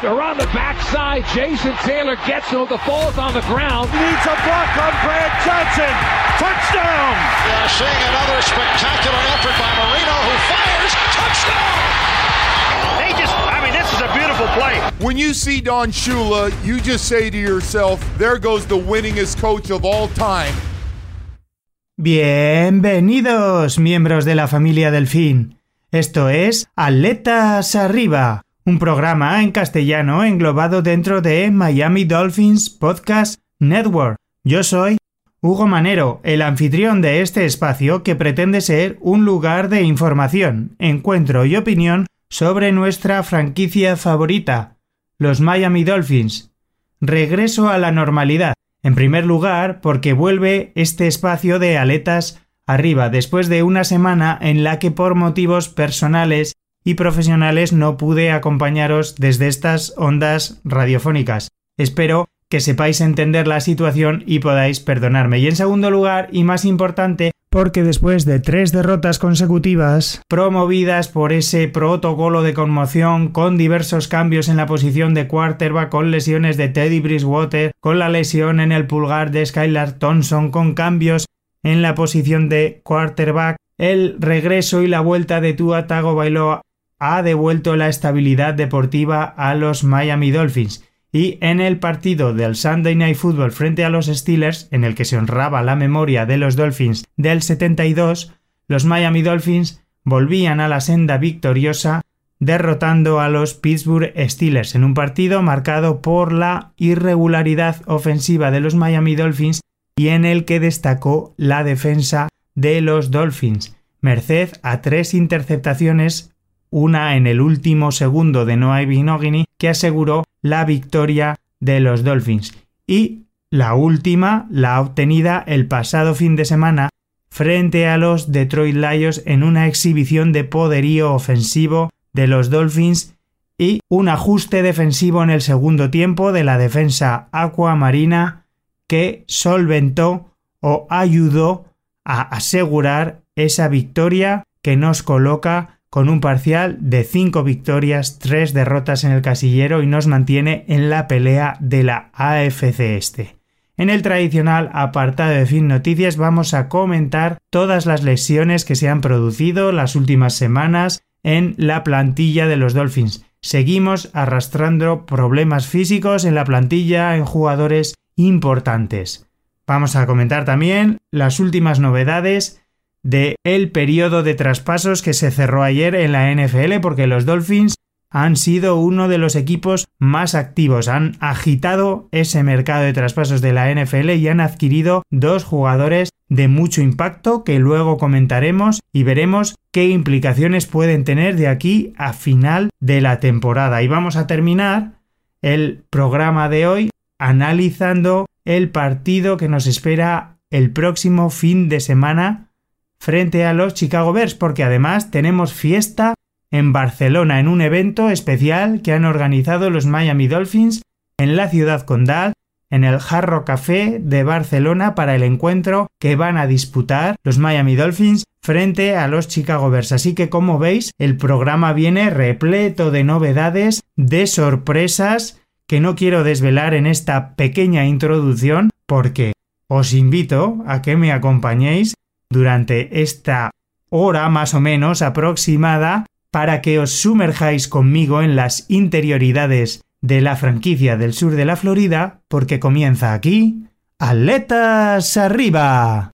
They're on the backside. Jason Taylor gets him. The ball's on the ground. Needs a block on Brad Johnson. Touchdown! We are seeing another spectacular effort by Marino who fires. Touchdown! They just, I mean, this is a beautiful play. When you see Don Shula, you just say to yourself, there goes the winningest coach of all time. Bienvenidos, miembros de la familia Delfín. Esto es Aletas Arriba, un programa en castellano englobado dentro de Miami Dolphins Podcast Network. Yo soy Hugo Manero, el anfitrión de este espacio que pretende ser un lugar de información, encuentro y opinión sobre nuestra franquicia favorita, los Miami Dolphins. Regreso a la normalidad. En primer lugar, porque vuelve este espacio de aletas arriba después de una semana en la que por motivos personales y profesionales no pude acompañaros desde estas ondas radiofónicas. Espero que sepáis entender la situación y podáis perdonarme. Y en segundo lugar, y más importante, porque después de tres derrotas consecutivas, promovidas por ese protocolo de conmoción, con diversos cambios en la posición de quarterback, con lesiones de Teddy Bridgewater, con la lesión en el pulgar de Skylar Thompson, con cambios en la posición de quarterback, el regreso y la vuelta de Tua Tagovailoa ha devuelto la estabilidad deportiva a los Miami Dolphins. Y en el partido del Sunday Night Football frente a los Steelers, en el que se honraba la memoria de los Dolphins del 72, los Miami Dolphins volvían a la senda victoriosa derrotando a los Pittsburgh Steelers en un partido marcado por la irregularidad ofensiva de los Miami Dolphins y en el que destacó la defensa de los Dolphins, merced a tres interceptaciones una en el último segundo de Noah Binogany que aseguró la victoria de los Dolphins. Y la última la obtenida el pasado fin de semana frente a los Detroit Lions en una exhibición de poderío ofensivo de los Dolphins y un ajuste defensivo en el segundo tiempo de la defensa aquamarina que solventó o ayudó a asegurar esa victoria que nos coloca con un parcial de 5 victorias, 3 derrotas en el casillero y nos mantiene en la pelea de la AFC Este. En el tradicional apartado de Fin Noticias vamos a comentar todas las lesiones que se han producido las últimas semanas en la plantilla de los Dolphins. Seguimos arrastrando problemas físicos en la plantilla en jugadores importantes. Vamos a comentar también las últimas novedades de el periodo de traspasos que se cerró ayer en la NFL porque los Dolphins han sido uno de los equipos más activos, han agitado ese mercado de traspasos de la NFL y han adquirido dos jugadores de mucho impacto que luego comentaremos y veremos qué implicaciones pueden tener de aquí a final de la temporada. Y vamos a terminar el programa de hoy analizando el partido que nos espera el próximo fin de semana frente a los Chicago Bears, porque además tenemos fiesta en Barcelona en un evento especial que han organizado los Miami Dolphins en la ciudad condal, en el Jarro Café de Barcelona para el encuentro que van a disputar los Miami Dolphins frente a los Chicago Bears. Así que como veis, el programa viene repleto de novedades, de sorpresas que no quiero desvelar en esta pequeña introducción porque os invito a que me acompañéis durante esta hora más o menos aproximada para que os sumerjáis conmigo en las interioridades de la franquicia del sur de la Florida, porque comienza aquí Atletas Arriba.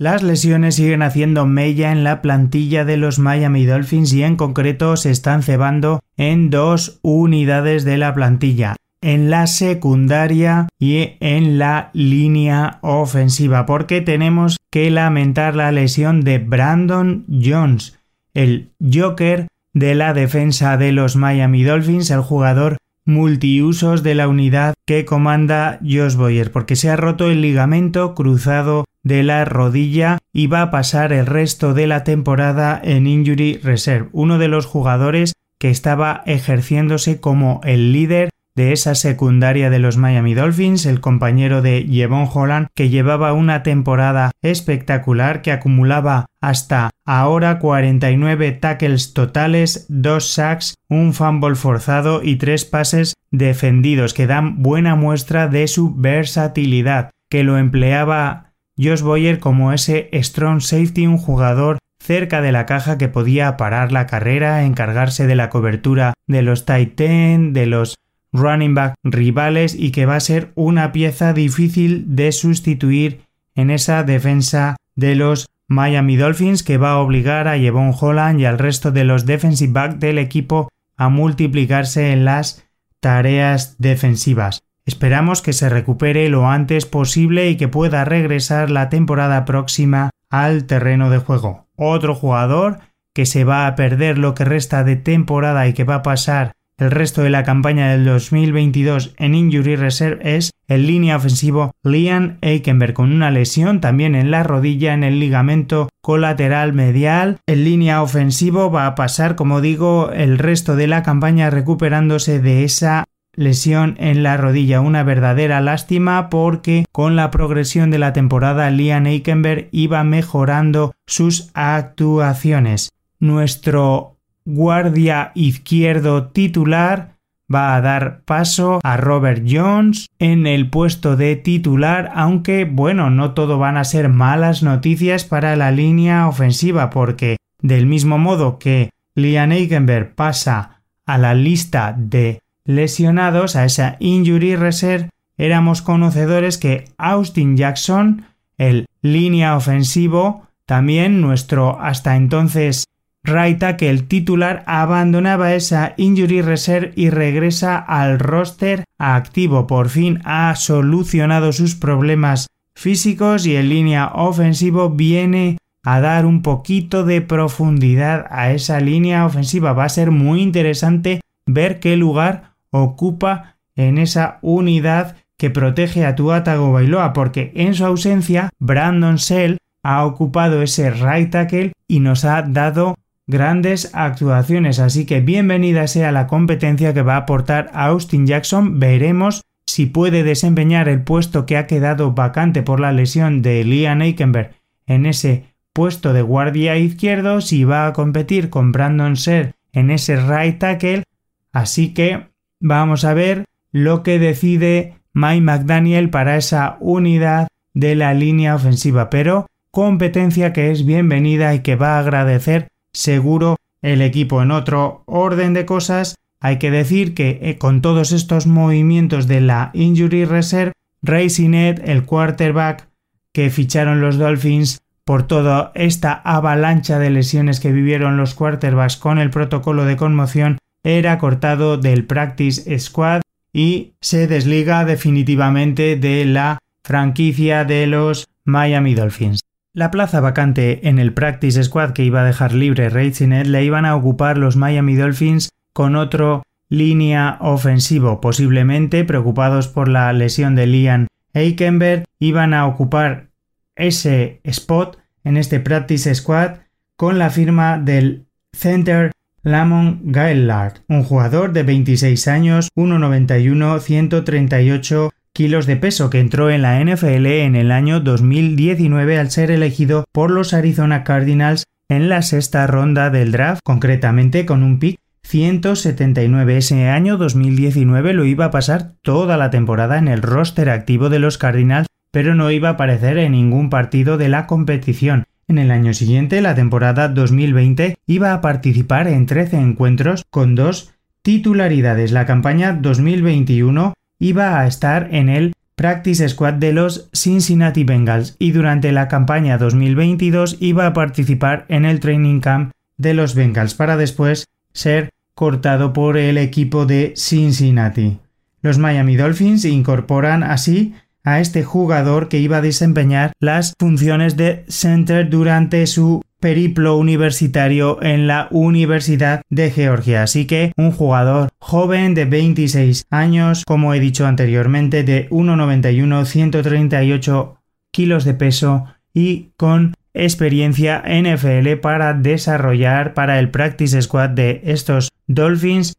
Las lesiones siguen haciendo mella en la plantilla de los Miami Dolphins y en concreto se están cebando en dos unidades de la plantilla, en la secundaria y en la línea ofensiva, porque tenemos que lamentar la lesión de Brandon Jones, el Joker de la defensa de los Miami Dolphins, el jugador multiusos de la unidad que comanda Josh Boyer, porque se ha roto el ligamento cruzado de la rodilla y va a pasar el resto de la temporada en Injury Reserve, uno de los jugadores que estaba ejerciéndose como el líder de esa secundaria de los Miami Dolphins, el compañero de Jevon Holland, que llevaba una temporada espectacular, que acumulaba hasta ahora 49 tackles totales, 2 sacks, un fumble forzado y 3 pases defendidos, que dan buena muestra de su versatilidad, que lo empleaba Josh Boyer como ese strong safety, un jugador cerca de la caja que podía parar la carrera, encargarse de la cobertura de los tight de los running back rivales y que va a ser una pieza difícil de sustituir en esa defensa de los Miami Dolphins que va a obligar a Jevon Holland y al resto de los defensive back del equipo a multiplicarse en las tareas defensivas. Esperamos que se recupere lo antes posible y que pueda regresar la temporada próxima al terreno de juego. Otro jugador que se va a perder lo que resta de temporada y que va a pasar el resto de la campaña del 2022 en Injury Reserve es el línea ofensivo Liam Eikenberg con una lesión también en la rodilla en el ligamento colateral medial. El línea ofensivo va a pasar, como digo, el resto de la campaña recuperándose de esa lesión en la rodilla, una verdadera lástima porque con la progresión de la temporada Liam Eikenberg iba mejorando sus actuaciones. Nuestro guardia izquierdo titular va a dar paso a Robert Jones en el puesto de titular, aunque bueno, no todo van a ser malas noticias para la línea ofensiva, porque del mismo modo que Liam Eikenberg pasa a la lista de lesionados, a esa injury reserve, éramos conocedores que Austin Jackson, el línea ofensivo, también nuestro hasta entonces Que el titular abandonaba esa injury reserve y regresa al roster activo. Por fin ha solucionado sus problemas físicos y en línea ofensivo viene a dar un poquito de profundidad a esa línea ofensiva. Va a ser muy interesante ver qué lugar ocupa en esa unidad que protege a Tuatago Bailoa porque en su ausencia Brandon Sell ha ocupado ese right tackle y nos ha dado grandes actuaciones, así que bienvenida sea la competencia que va a aportar Austin Jackson. Veremos si puede desempeñar el puesto que ha quedado vacante por la lesión de Liam Eikenberg en ese puesto de guardia izquierdo, si va a competir con Brandon Ser en ese right tackle. Así que vamos a ver lo que decide Mike McDaniel para esa unidad de la línea ofensiva, pero competencia que es bienvenida y que va a agradecer seguro el equipo. En otro orden de cosas, hay que decir que eh, con todos estos movimientos de la Injury Reserve, Racing el quarterback que ficharon los Dolphins por toda esta avalancha de lesiones que vivieron los quarterbacks con el protocolo de conmoción, era cortado del practice squad y se desliga definitivamente de la franquicia de los Miami Dolphins. La plaza vacante en el Practice Squad que iba a dejar libre Reichinet la iban a ocupar los Miami Dolphins con otro línea ofensivo, posiblemente preocupados por la lesión de Liam Eikenberg, iban a ocupar ese spot en este Practice Squad con la firma del center Lamont Gaillard, un jugador de 26 años, 1,91, 138 kilos de peso que entró en la NFL en el año 2019 al ser elegido por los Arizona Cardinals en la sexta ronda del draft, concretamente con un pick 179. Ese año 2019 lo iba a pasar toda la temporada en el roster activo de los Cardinals, pero no iba a aparecer en ningún partido de la competición. En el año siguiente, la temporada 2020, iba a participar en 13 encuentros con dos titularidades. La campaña 2021 iba a estar en el Practice Squad de los Cincinnati Bengals y durante la campaña 2022 iba a participar en el Training Camp de los Bengals para después ser cortado por el equipo de Cincinnati. Los Miami Dolphins incorporan así a este jugador que iba a desempeñar las funciones de center durante su periplo universitario en la Universidad de Georgia. Así que un jugador joven de 26 años, como he dicho anteriormente, de 1,91, 138 kilos de peso y con experiencia NFL para desarrollar para el practice squad de estos Dolphins.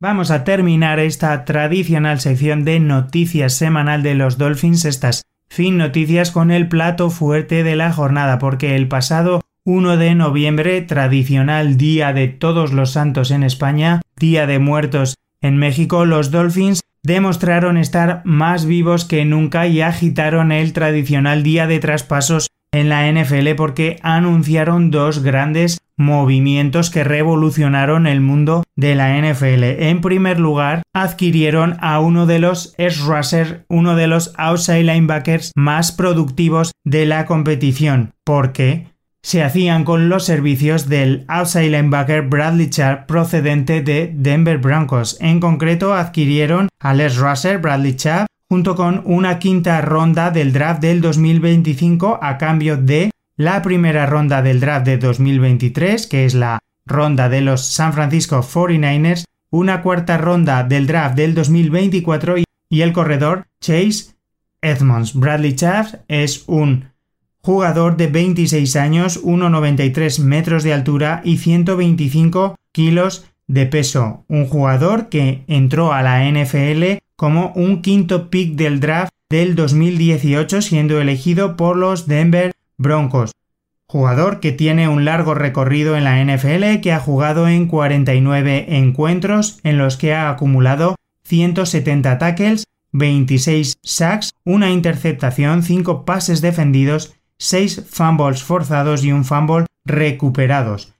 vamos a terminar esta tradicional sección de noticias semanal de los Dolphins, estas fin noticias con el plato fuerte de la jornada, porque el pasado 1 de noviembre, tradicional Día de Todos los Santos en España, Día de Muertos en México, los Dolphins demostraron estar más vivos que nunca y agitaron el tradicional día de traspasos en la NFL porque anunciaron dos grandes movimientos que revolucionaron el mundo de la NFL. En primer lugar, adquirieron a uno de los s rusher, uno de los outside linebackers más productivos de la competición, porque se hacían con los servicios del outside linebacker Bradley Chubb procedente de Denver Broncos. En concreto, adquirieron a Les Russer, Bradley Chubb, junto con una quinta ronda del draft del 2025 a cambio de la primera ronda del draft de 2023, que es la ronda de los San Francisco 49ers, una cuarta ronda del draft del 2024 y el corredor Chase Edmonds. Bradley Chubb es un jugador de 26 años, 1,93 metros de altura y 125 kilos de peso. Un jugador que entró a la NFL como un quinto pick del draft del 2018 siendo elegido por los Denver Broncos. Jugador que tiene un largo recorrido en la NFL que ha jugado en 49 encuentros en los que ha acumulado 170 tackles, 26 sacks, una interceptación, 5 pases defendidos 6 fumbles forzados y un fumble recuperados,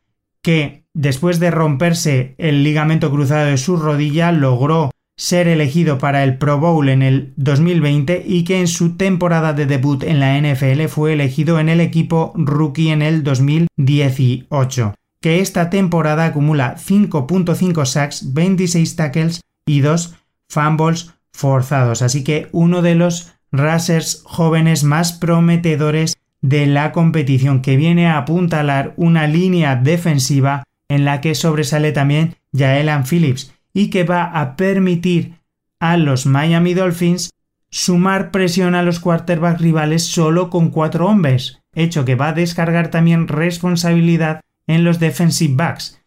que después de romperse el ligamento cruzado de su rodilla logró ser elegido para el Pro Bowl en el 2020 y que en su temporada de debut en la NFL fue elegido en el equipo rookie en el 2018, que esta temporada acumula 5.5 sacks, 26 tackles y 2 fumbles forzados, así que uno de los rushers jóvenes más prometedores de la competición que viene a apuntalar una línea defensiva en la que sobresale también Jaelan Phillips y que va a permitir a los Miami Dolphins sumar presión a los quarterbacks rivales solo con cuatro hombres, hecho que va a descargar también responsabilidad en los defensive backs.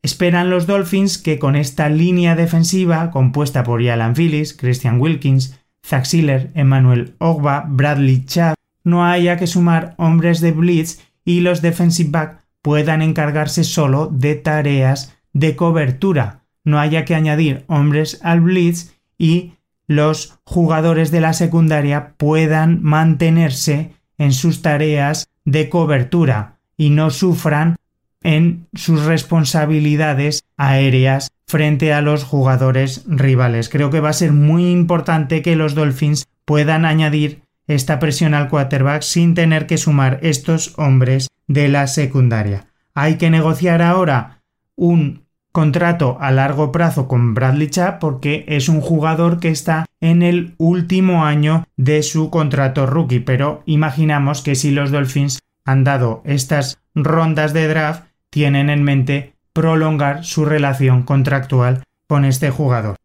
Esperan los Dolphins que con esta línea defensiva compuesta por Jalan Phillips, Christian Wilkins, Zach Siller, Emmanuel Ogba, Bradley Chubb no haya que sumar hombres de blitz y los defensive back puedan encargarse solo de tareas de cobertura. No haya que añadir hombres al blitz y los jugadores de la secundaria puedan mantenerse en sus tareas de cobertura y no sufran en sus responsabilidades aéreas frente a los jugadores rivales. Creo que va a ser muy importante que los Dolphins puedan añadir esta presión al quarterback sin tener que sumar estos hombres de la secundaria. Hay que negociar ahora un contrato a largo plazo con Bradley Chubb porque es un jugador que está en el último año de su contrato rookie, pero imaginamos que si los Dolphins han dado estas rondas de draft, tienen en mente prolongar su relación contractual con este jugador.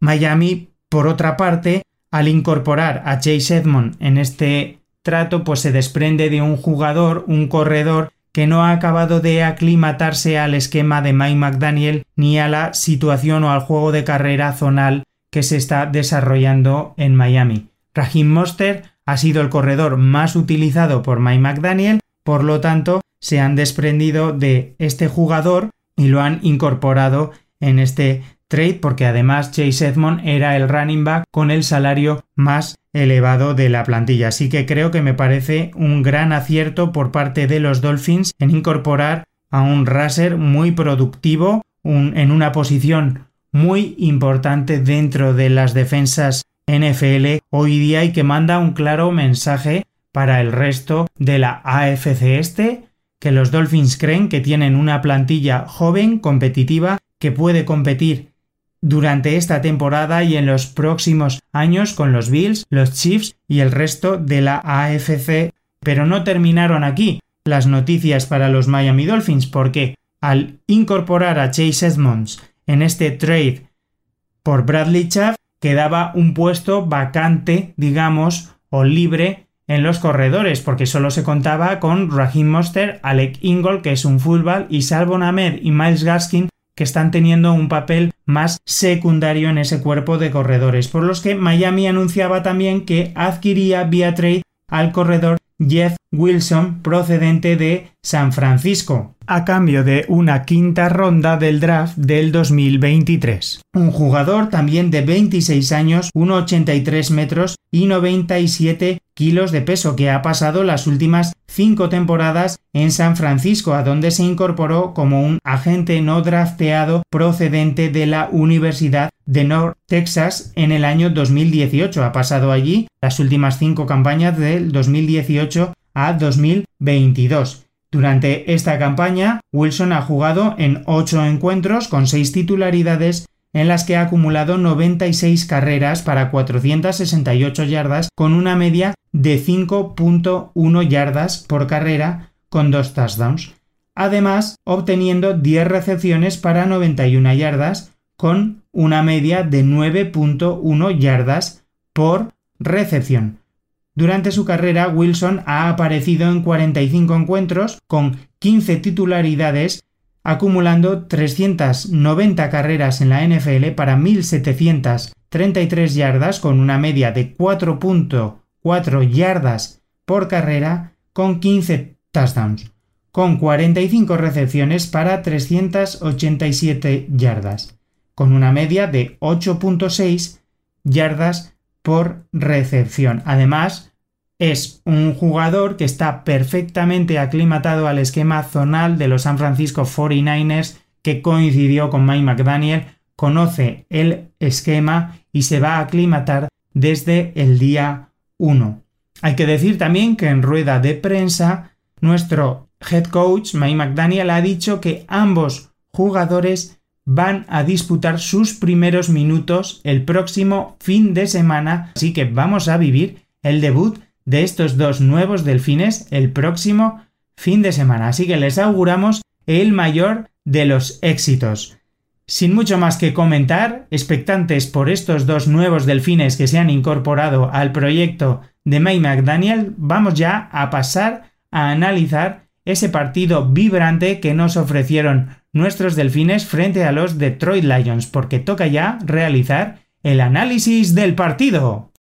Miami, por otra parte, al incorporar a Chase Edmond en este trato, pues se desprende de un jugador, un corredor que no ha acabado de aclimatarse al esquema de Mike McDaniel ni a la situación o al juego de carrera zonal que se está desarrollando en Miami. Raheem Monster ha sido el corredor más utilizado por Mike McDaniel, por lo tanto, se han desprendido de este jugador y lo han incorporado en este trade porque además Chase Edmond era el running back con el salario más elevado de la plantilla. Así que creo que me parece un gran acierto por parte de los Dolphins en incorporar a un raser muy productivo en una posición muy importante dentro de las defensas NFL hoy día y que manda un claro mensaje para el resto de la AFC este que los Dolphins creen que tienen una plantilla joven, competitiva, que puede competir durante esta temporada y en los próximos años con los Bills, los Chiefs y el resto de la AFC. Pero no terminaron aquí las noticias para los Miami Dolphins porque al incorporar a Chase Edmonds en este trade por Bradley Chubb quedaba un puesto vacante, digamos, o libre en los corredores, porque solo se contaba con Raheem Monster, Alec Ingold, que es un fullback, y Salvon Ahmed y Miles Gaskin, que están teniendo un papel más secundario en ese cuerpo de corredores, por los que Miami anunciaba también que adquiría vía trade al corredor Jeff Wilson procedente de San Francisco, a cambio de una quinta ronda del draft del 2023. Un jugador también de 26 años, 1,83 metros y 97 kilos de peso que ha pasado las últimas cinco temporadas en San Francisco, a donde se incorporó como un agente no drafteado procedente de la Universidad de North Texas en el año 2018. Ha pasado allí las últimas cinco campañas del 2018 a 2022. Durante esta campaña, Wilson ha jugado en ocho encuentros con seis titularidades en las que ha acumulado 96 carreras para 468 yardas con una media de 5.1 yardas por carrera con dos touchdowns, además obteniendo 10 recepciones para 91 yardas con una media de 9.1 yardas por recepción. Durante su carrera, Wilson ha aparecido en 45 encuentros con 15 titularidades, acumulando 390 carreras en la NFL para 1.733 yardas con una media de 4.4 yardas por carrera con 15 touchdowns, con 45 recepciones para 387 yardas, con una media de 8.6 yardas por recepción. Además, es un jugador que está perfectamente aclimatado al esquema zonal de los San Francisco 49ers que coincidió con Mike McDaniel, conoce el esquema y se va a aclimatar desde el día 1. Hay que decir también que en rueda de prensa nuestro head coach Mike McDaniel ha dicho que ambos jugadores van a disputar sus primeros minutos el próximo fin de semana, así que vamos a vivir el debut de estos dos nuevos delfines el próximo fin de semana, así que les auguramos el mayor de los éxitos. Sin mucho más que comentar, expectantes por estos dos nuevos delfines que se han incorporado al proyecto de May McDaniel, vamos ya a pasar a analizar ese partido vibrante que nos ofrecieron nuestros delfines frente a los Detroit Lions, porque toca ya realizar el análisis del partido.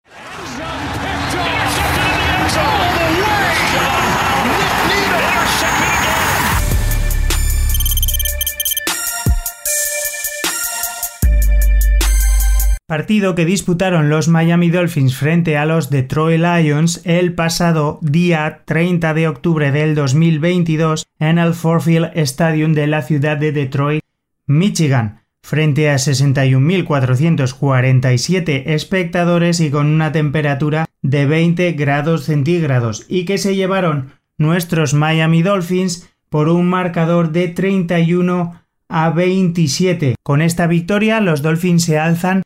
Partido que disputaron los Miami Dolphins frente a los Detroit Lions el pasado día 30 de octubre del 2022 en el Forfield Stadium de la ciudad de Detroit, Michigan, frente a 61.447 espectadores y con una temperatura de 20 grados centígrados y que se llevaron nuestros Miami Dolphins por un marcador de 31 a 27. Con esta victoria los Dolphins se alzan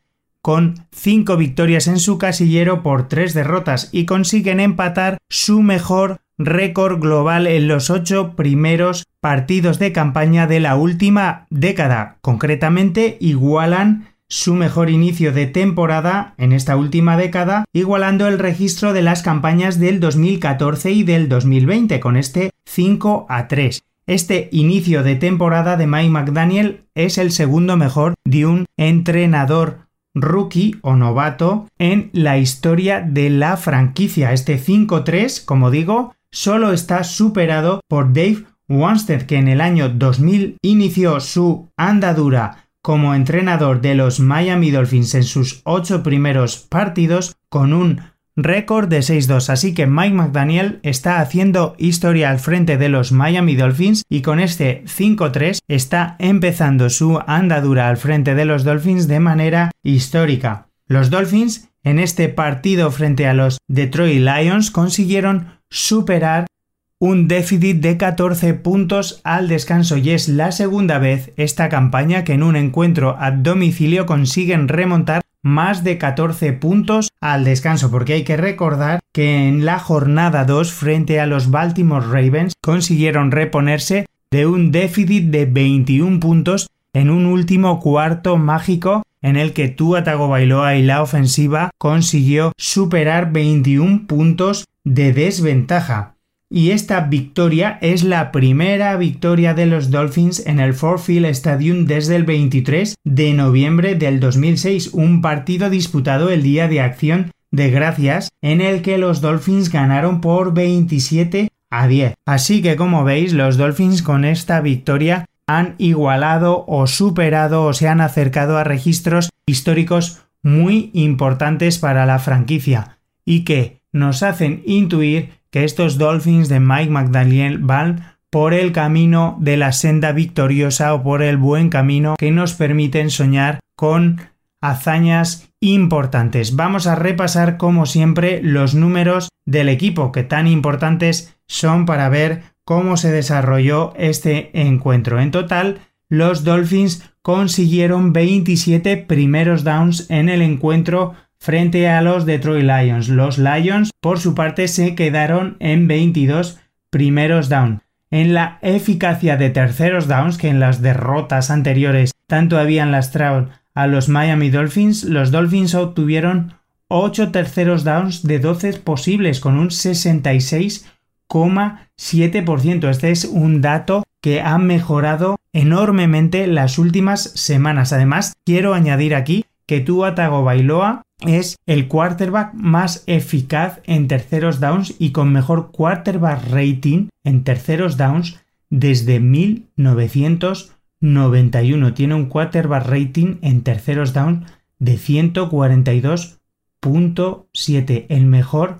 con cinco victorias en su casillero por tres derrotas y consiguen empatar su mejor récord global en los ocho primeros partidos de campaña de la última década. Concretamente, igualan su mejor inicio de temporada en esta última década, igualando el registro de las campañas del 2014 y del 2020 con este 5 a 3. Este inicio de temporada de Mike McDaniel es el segundo mejor de un entrenador rookie o novato en la historia de la franquicia. Este 5-3, como digo, solo está superado por Dave Wanstead, que en el año 2000 inició su andadura como entrenador de los Miami Dolphins en sus ocho primeros partidos con un récord de 6-2, así que Mike McDaniel está haciendo historia al frente de los Miami Dolphins y con este 5-3 está empezando su andadura al frente de los Dolphins de manera histórica. Los Dolphins en este partido frente a los Detroit Lions consiguieron superar un déficit de 14 puntos al descanso y es la segunda vez esta campaña que en un encuentro a domicilio consiguen remontar más de 14 puntos al descanso, porque hay que recordar que en la jornada 2 frente a los Baltimore Ravens consiguieron reponerse de un déficit de 21 puntos en un último cuarto mágico en el que Tua Tagovailoa y la ofensiva consiguió superar 21 puntos de desventaja. Y esta victoria es la primera victoria de los Dolphins en el Ford Field Stadium desde el 23 de noviembre del 2006, un partido disputado el día de acción de gracias en el que los Dolphins ganaron por 27 a 10. Así que como veis, los Dolphins con esta victoria han igualado o superado o se han acercado a registros históricos muy importantes para la franquicia y que nos hacen intuir que estos Dolphins de Mike McDaniel van por el camino de la senda victoriosa o por el buen camino que nos permiten soñar con hazañas importantes. Vamos a repasar como siempre los números del equipo que tan importantes son para ver cómo se desarrolló este encuentro. En total, los Dolphins consiguieron 27 primeros downs en el encuentro frente a los Detroit Lions. Los Lions, por su parte, se quedaron en 22 primeros downs. En la eficacia de terceros downs, que en las derrotas anteriores tanto habían lastrado a los Miami Dolphins, los Dolphins obtuvieron 8 terceros downs de 12 posibles con un 66,7%. Este es un dato que ha mejorado enormemente las últimas semanas. Además, quiero añadir aquí que Tua Tagovailoa es el quarterback más eficaz en terceros downs y con mejor quarterback rating en terceros downs desde 1991. Tiene un quarterback rating en terceros downs de 142.7, el mejor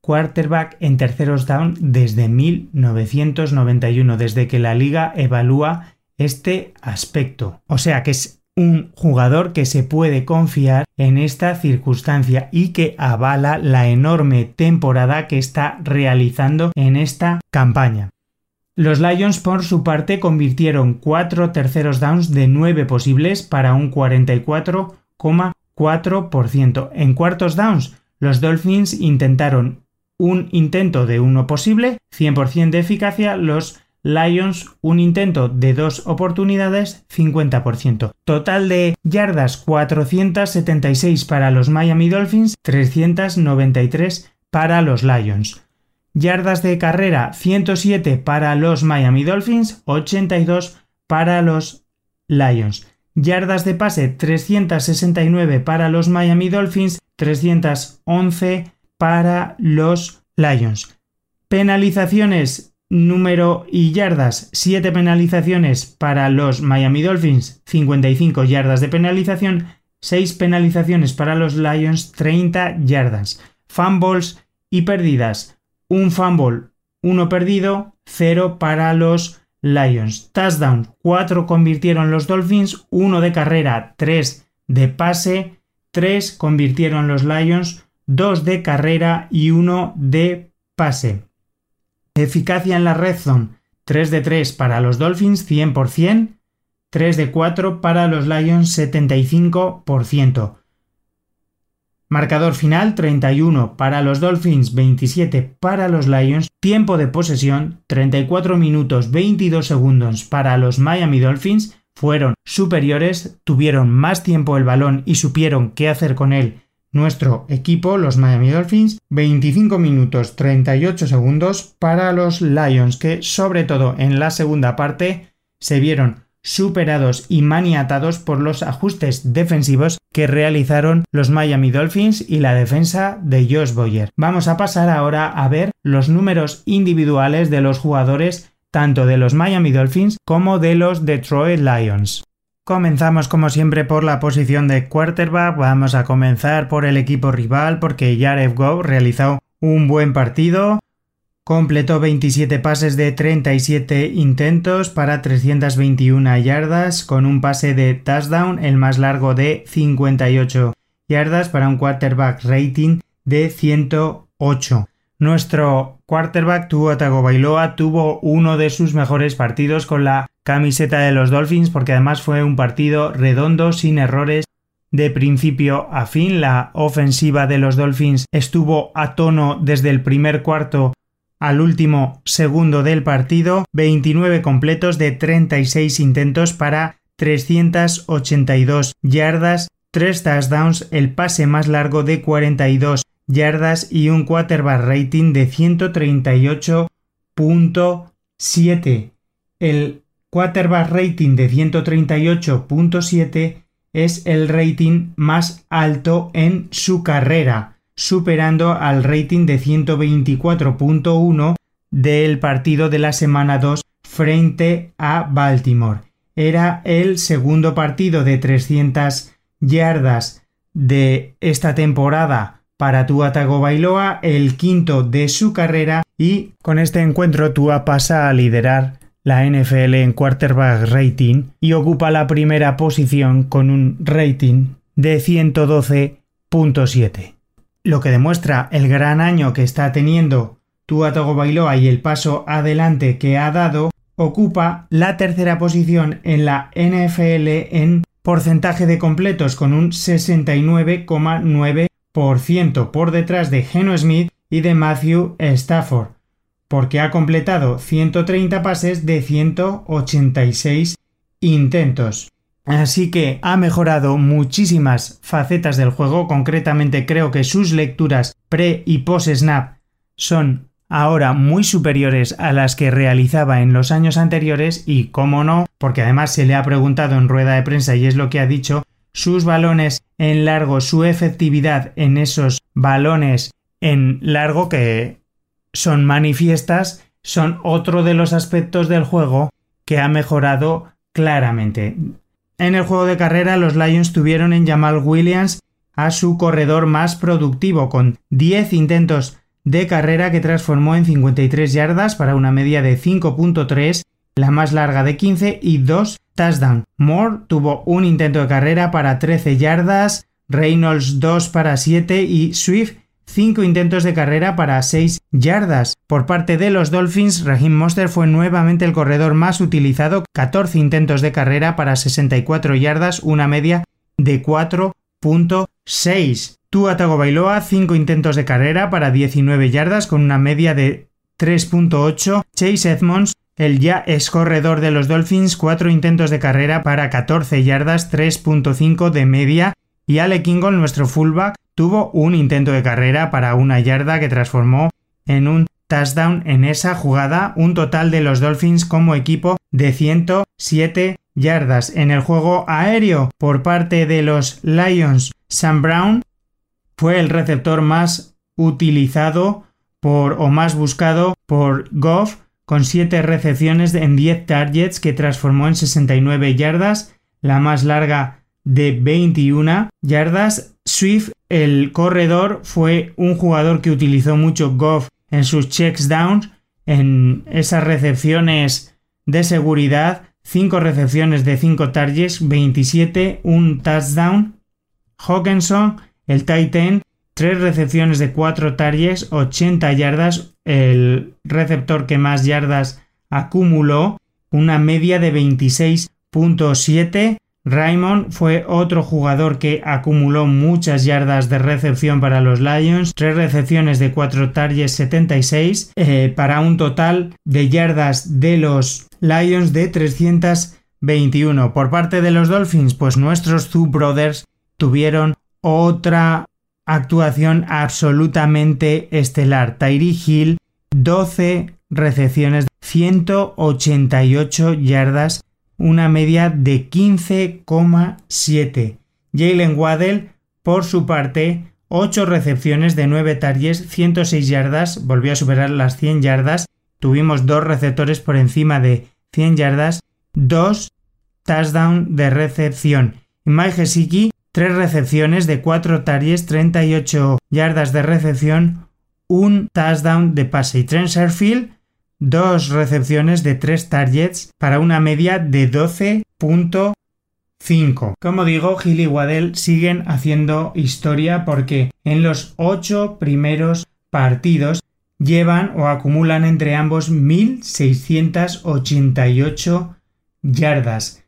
quarterback en terceros downs desde 1991, desde que la liga evalúa este aspecto. O sea que es un jugador que se puede confiar en esta circunstancia y que avala la enorme temporada que está realizando en esta campaña. Los Lions por su parte convirtieron cuatro terceros downs de nueve posibles para un 44,4%. En cuartos downs, los Dolphins intentaron un intento de uno posible, 100% de eficacia, los Lions un intento de dos oportunidades 50%. Total de yardas 476 para los Miami Dolphins, 393 para los Lions. Yardas de carrera 107 para los Miami Dolphins, 82 para los Lions. Yardas de pase 369 para los Miami Dolphins, 311 para los Lions. Penalizaciones número y yardas, 7 penalizaciones para los Miami Dolphins, 55 yardas de penalización, 6 penalizaciones para los Lions, 30 yardas. Fumbles y perdidas, un fumble, uno perdido, 0 para los Lions. Touchdown, 4 convirtieron los Dolphins, 1 de carrera, 3 de pase, 3 convirtieron los Lions, 2 de carrera y 1 de pase. Eficacia en la red zone 3 de 3 para los Dolphins 100%, 3 de 4 para los Lions 75%. Marcador final 31 para los Dolphins, 27 para los Lions. Tiempo de posesión 34 minutos 22 segundos para los Miami Dolphins. Fueron superiores, tuvieron más tiempo el balón y supieron qué hacer con él nuestro equipo, los Miami Dolphins, 25 minutos 38 segundos para los Lions, que sobre todo en la segunda parte se vieron superados y maniatados por los ajustes defensivos que realizaron los Miami Dolphins y la defensa de Josh Boyer. Vamos a pasar ahora a ver los números individuales de los jugadores tanto de los Miami Dolphins como de los Detroit Lions. Comenzamos como siempre por la posición de quarterback. Vamos a comenzar por el equipo rival porque Jared Goff realizó un buen partido. Completó 27 pases de 37 intentos para 321 yardas con un pase de touchdown, el más largo de 58 yardas para un quarterback rating de 108. Nuestro quarterback Tua Tagovailoa tuvo uno de sus mejores partidos con la camiseta de los Dolphins porque además fue un partido redondo sin errores de principio a fin. La ofensiva de los Dolphins estuvo a tono desde el primer cuarto al último segundo del partido, 29 completos de 36 intentos para 382 yardas, 3 touchdowns, el pase más largo de 42 yardas y un quarterback rating de 138.7. El quarterback rating de 138.7 es el rating más alto en su carrera, superando al rating de 124.1 del partido de la semana 2 frente a Baltimore. Era el segundo partido de 300 yardas de esta temporada para Tua Tagovailoa, el quinto de su carrera y con este encuentro Tua pasa a liderar la NFL en quarterback rating y ocupa la primera posición con un rating de 112.7. Lo que demuestra el gran año que está teniendo Tua Tagovailoa y el paso adelante que ha dado, ocupa la tercera posición en la NFL en porcentaje de completos con un 69,9% por detrás de Geno Smith y de Matthew Stafford, porque ha completado 130 pases de 186 intentos. Así que ha mejorado muchísimas facetas del juego, concretamente creo que sus lecturas pre y post snap son ahora muy superiores a las que realizaba en los años anteriores y, cómo no, porque además se le ha preguntado en rueda de prensa y es lo que ha dicho, sus balones en largo, su efectividad en esos balones en largo que son manifiestas, son otro de los aspectos del juego que ha mejorado claramente. En el juego de carrera los Lions tuvieron en Jamal Williams a su corredor más productivo con 10 intentos de carrera que transformó en 53 yardas para una media de 5.3, la más larga de 15 y 2 touchdowns. Moore tuvo un intento de carrera para 13 yardas, Reynolds 2 para 7 y Swift 5 intentos de carrera para 6 yardas. Por parte de los Dolphins, Raheem Monster fue nuevamente el corredor más utilizado, 14 intentos de carrera para 64 yardas, una media de 4.6. Tua Tagovailoa, 5 intentos de carrera para 19 yardas con una media de 3.8. Chase Edmonds, el ya ex corredor de los Dolphins, 4 intentos de carrera para 14 yardas, 3.5 de media. Y Ale Kingon, nuestro fullback, tuvo un intento de carrera para una yarda que transformó en un touchdown en esa jugada, un total de los Dolphins como equipo de 107 yardas. En el juego aéreo por parte de los Lions, Sam Brown fue el receptor más utilizado por o más buscado por Goff con 7 recepciones en 10 targets que transformó en 69 yardas, la más larga de 21 yardas. Swift el corredor fue un jugador que utilizó mucho Goff en sus checks downs, en esas recepciones de seguridad, 5 recepciones de 5 targets, 27, un touchdown. Hawkinson, el Titan, 3 recepciones de 4 targets, 80 yardas, el receptor que más yardas acumuló, una media de 26.7 Raymond fue otro jugador que acumuló muchas yardas de recepción para los Lions, tres recepciones de 4 targets 76, eh, para un total de yardas de los Lions de 321. Por parte de los Dolphins, pues nuestros Two Brothers tuvieron otra actuación absolutamente estelar. Tyree Hill, 12 recepciones, 188 yardas una media de 15,7. Jalen Waddell, por su parte, 8 recepciones de 9 targets, 106 yardas, volvió a superar las 100 yardas. Tuvimos dos receptores por encima de 100 yardas, 2 touchdowns de recepción. Mike Gesicki, 3 recepciones de 4 targets, 38 yardas de recepción, un touchdown de pase. Y Trent Sherfield, dos recepciones de tres targets para una media de 12.5. Como digo, Gil y Waddell siguen haciendo historia porque en los ocho primeros partidos llevan o acumulan entre ambos 1.688 yardas.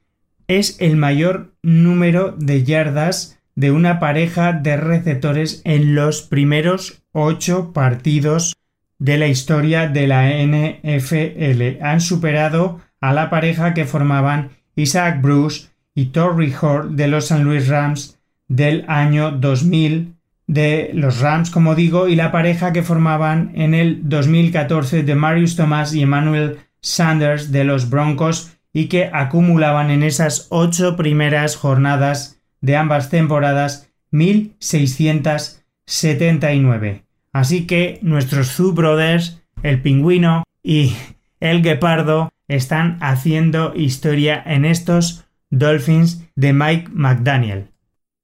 Es el mayor número de yardas de una pareja de receptores en los primeros ocho partidos de la historia de la NFL. Han superado a la pareja que formaban Isaac Bruce y Torrey Hall de los San Luis Rams del año 2000 de los Rams, como digo, y la pareja que formaban en el 2014 de Marius Thomas y Emmanuel Sanders de los Broncos y que acumulaban en esas ocho primeras jornadas de ambas temporadas 1679. Así que nuestros Zoo Brothers, el pingüino y el guepardo están haciendo historia en estos Dolphins de Mike McDaniel.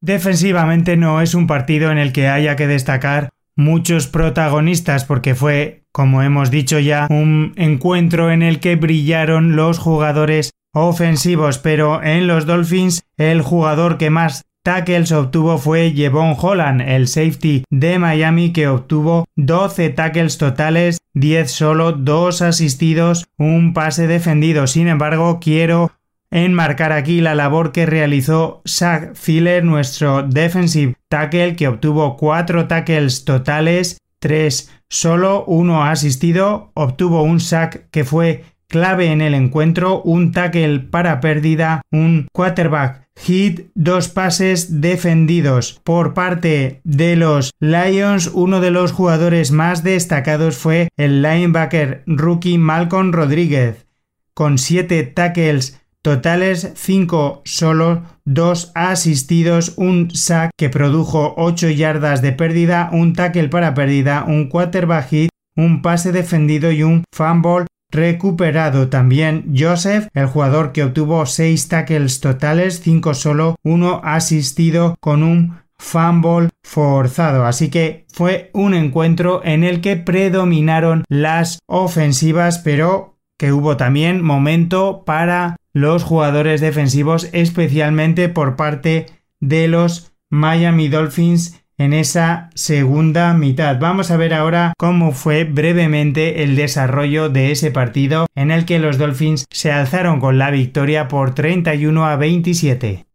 Defensivamente no es un partido en el que haya que destacar muchos protagonistas porque fue, como hemos dicho ya, un encuentro en el que brillaron los jugadores ofensivos, pero en los Dolphins el jugador que más tackles obtuvo fue Jevon Holland, el safety de Miami que obtuvo 12 tackles totales, 10 solo, 2 asistidos, un pase defendido. Sin embargo, quiero enmarcar aquí la labor que realizó Zach Ziller, nuestro defensive tackle, que obtuvo 4 tackles totales, 3 solo, 1 asistido, obtuvo un sack que fue clave en el encuentro, un tackle para pérdida, un quarterback hit, dos pases defendidos. Por parte de los Lions, uno de los jugadores más destacados fue el linebacker rookie Malcolm Rodríguez, con siete tackles totales, cinco solo, dos asistidos, un sack que produjo 8 yardas de pérdida, un tackle para pérdida, un quarterback hit, un pase defendido y un fumble recuperado también Joseph, el jugador que obtuvo 6 tackles totales, 5 solo, 1 asistido con un fumble forzado. Así que fue un encuentro en el que predominaron las ofensivas, pero que hubo también momento para los jugadores defensivos, especialmente por parte de los Miami Dolphins en esa segunda mitad. Vamos a ver ahora cómo fue brevemente el desarrollo de ese partido en el que los Dolphins se alzaron con la victoria por 31 a 27.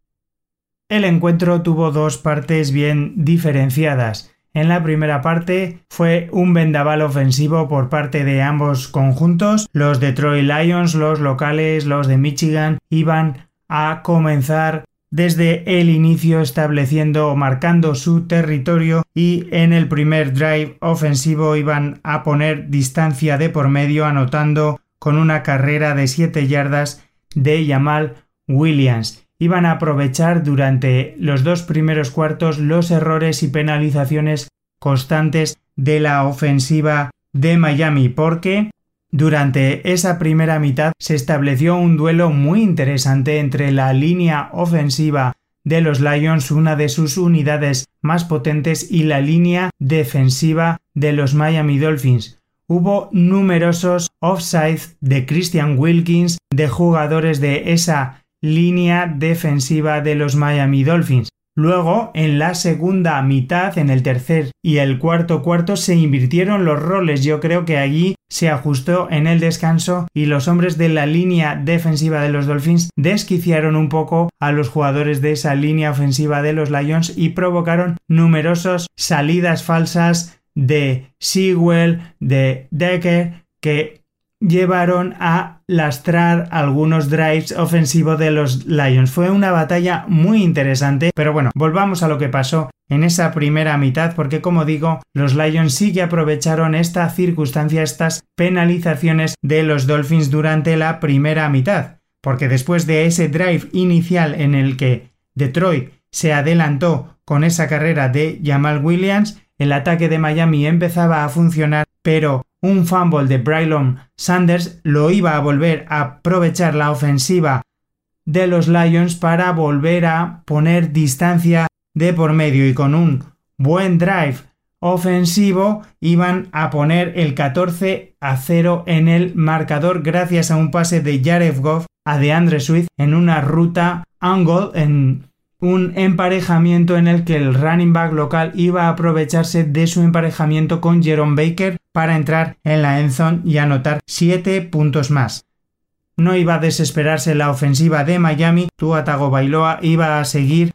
El encuentro tuvo dos partes bien diferenciadas. En la primera parte fue un vendaval ofensivo por parte de ambos conjuntos. Los Detroit Lions, los locales, los de Michigan, iban a comenzar desde el inicio estableciendo o marcando su territorio y en el primer drive ofensivo iban a poner distancia de por medio anotando con una carrera de 7 yardas de Jamal Williams. Iban a aprovechar durante los dos primeros cuartos los errores y penalizaciones constantes de la ofensiva de Miami porque durante esa primera mitad se estableció un duelo muy interesante entre la línea ofensiva de los Lions, una de sus unidades más potentes, y la línea defensiva de los Miami Dolphins. Hubo numerosos offsides de Christian Wilkins, de jugadores de esa línea defensiva de los Miami Dolphins. Luego, en la segunda mitad, en el tercer y el cuarto cuarto, se invirtieron los roles. Yo creo que allí se ajustó en el descanso y los hombres de la línea defensiva de los Dolphins desquiciaron un poco a los jugadores de esa línea ofensiva de los Lions y provocaron numerosas salidas falsas de Sewell, de Decker, que llevaron a lastrar algunos drives ofensivos de los Lions. Fue una batalla muy interesante, pero bueno, volvamos a lo que pasó en esa primera mitad, porque como digo, los Lions sí que aprovecharon esta circunstancia, estas penalizaciones de los Dolphins durante la primera mitad, porque después de ese drive inicial en el que Detroit se adelantó con esa carrera de Jamal Williams, el ataque de Miami empezaba a funcionar, pero un fumble de Braylon Sanders lo iba a volver a aprovechar la ofensiva de los Lions para volver a poner distancia de por medio y con un buen drive ofensivo iban a poner el 14 a 0 en el marcador gracias a un pase de Jared Goff a DeAndre Swift en una ruta angle en un emparejamiento en el que el running back local iba a aprovecharse de su emparejamiento con Jerome Baker para entrar en la endzone y anotar 7 puntos más. No iba a desesperarse la ofensiva de Miami, Tua Bailoa iba a seguir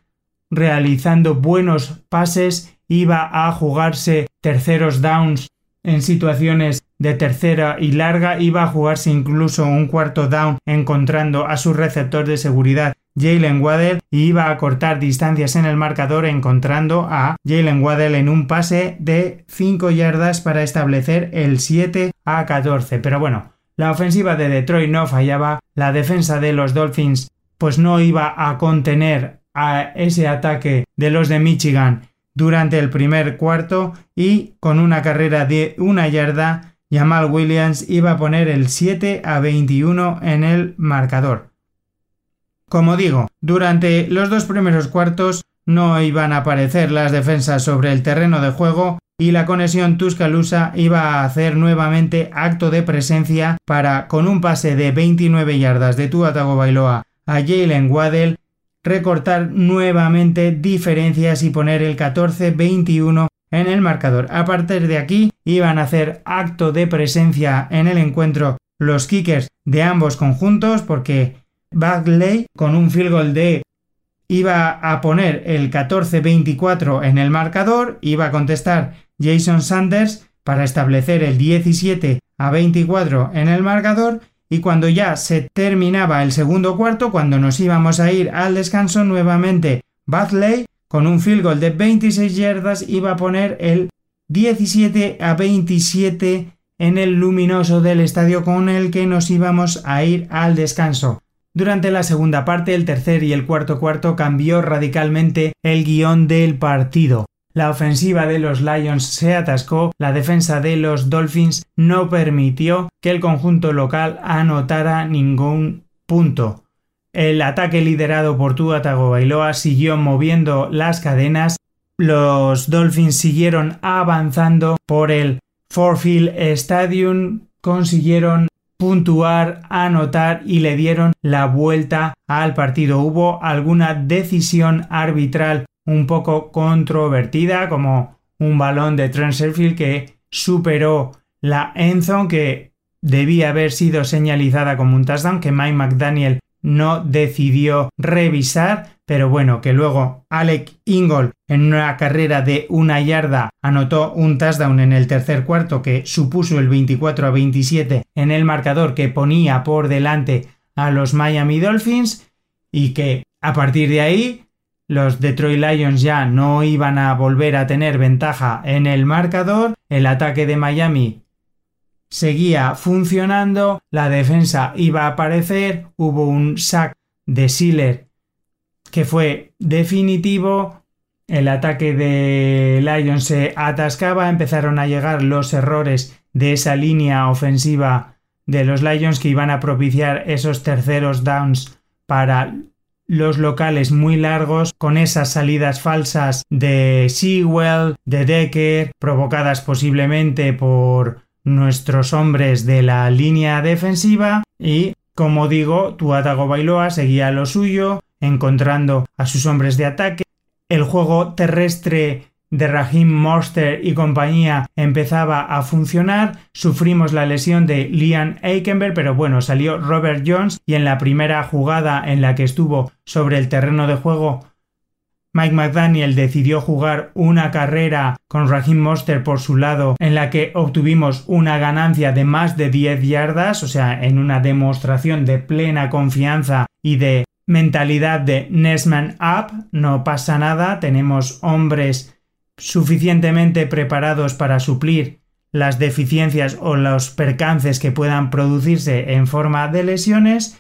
realizando buenos pases, iba a jugarse terceros downs en situaciones de tercera y larga, iba a jugarse incluso un cuarto down encontrando a su receptor de seguridad Jalen Waddell iba a cortar distancias en el marcador encontrando a Jalen Waddell en un pase de 5 yardas para establecer el 7 a 14. Pero bueno, la ofensiva de Detroit no fallaba, la defensa de los Dolphins pues no iba a contener a ese ataque de los de Michigan durante el primer cuarto y con una carrera de una yarda Jamal Williams iba a poner el 7 a 21 en el marcador. Como digo, durante los dos primeros cuartos no iban a aparecer las defensas sobre el terreno de juego y la conexión Tuscaloosa iba a hacer nuevamente acto de presencia para, con un pase de 29 yardas de Tua Bailoa a Jalen Waddell, recortar nuevamente diferencias y poner el 14-21 en el marcador. A partir de aquí iban a hacer acto de presencia en el encuentro los kickers de ambos conjuntos porque Bagley con un field goal de iba a poner el 14-24 en el marcador, iba a contestar Jason Sanders para establecer el 17 a 24 en el marcador y cuando ya se terminaba el segundo cuarto, cuando nos íbamos a ir al descanso nuevamente, Bagley con un field goal de 26 yardas iba a poner el 17 a 27 en el luminoso del estadio con el que nos íbamos a ir al descanso. Durante la segunda parte, el tercer y el cuarto cuarto cambió radicalmente el guion del partido. La ofensiva de los Lions se atascó, la defensa de los Dolphins no permitió que el conjunto local anotara ningún punto. El ataque liderado por Tua Tagovailoa siguió moviendo las cadenas. Los Dolphins siguieron avanzando por el Forfield Stadium, consiguieron puntuar, anotar y le dieron la vuelta al partido. Hubo alguna decisión arbitral un poco controvertida, como un balón de Trent que superó la endzone que debía haber sido señalizada como un touchdown, que Mike McDaniel no decidió revisar, pero bueno, que luego Alec Ingold en una carrera de una yarda anotó un touchdown en el tercer cuarto que supuso el 24 a 27 en el marcador que ponía por delante a los Miami Dolphins y que a partir de ahí los Detroit Lions ya no iban a volver a tener ventaja en el marcador, el ataque de Miami seguía funcionando, la defensa iba a aparecer, hubo un sack de Sealer que fue definitivo, el ataque de Lions se atascaba, empezaron a llegar los errores de esa línea ofensiva de los Lions que iban a propiciar esos terceros downs para los locales muy largos con esas salidas falsas de Sewell, de Decker, provocadas posiblemente por nuestros hombres de la línea defensiva y, como digo, Tuatago Bailoa seguía lo suyo, encontrando a sus hombres de ataque. El juego terrestre de Raheem Monster y compañía empezaba a funcionar, sufrimos la lesión de Liam Eikenberg, pero bueno, salió Robert Jones y en la primera jugada en la que estuvo sobre el terreno de juego Mike McDaniel decidió jugar una carrera con Raheem Monster por su lado en la que obtuvimos una ganancia de más de 10 yardas, o sea, en una demostración de plena confianza y de mentalidad de Nesman Up, no pasa nada, tenemos hombres suficientemente preparados para suplir las deficiencias o los percances que puedan producirse en forma de lesiones,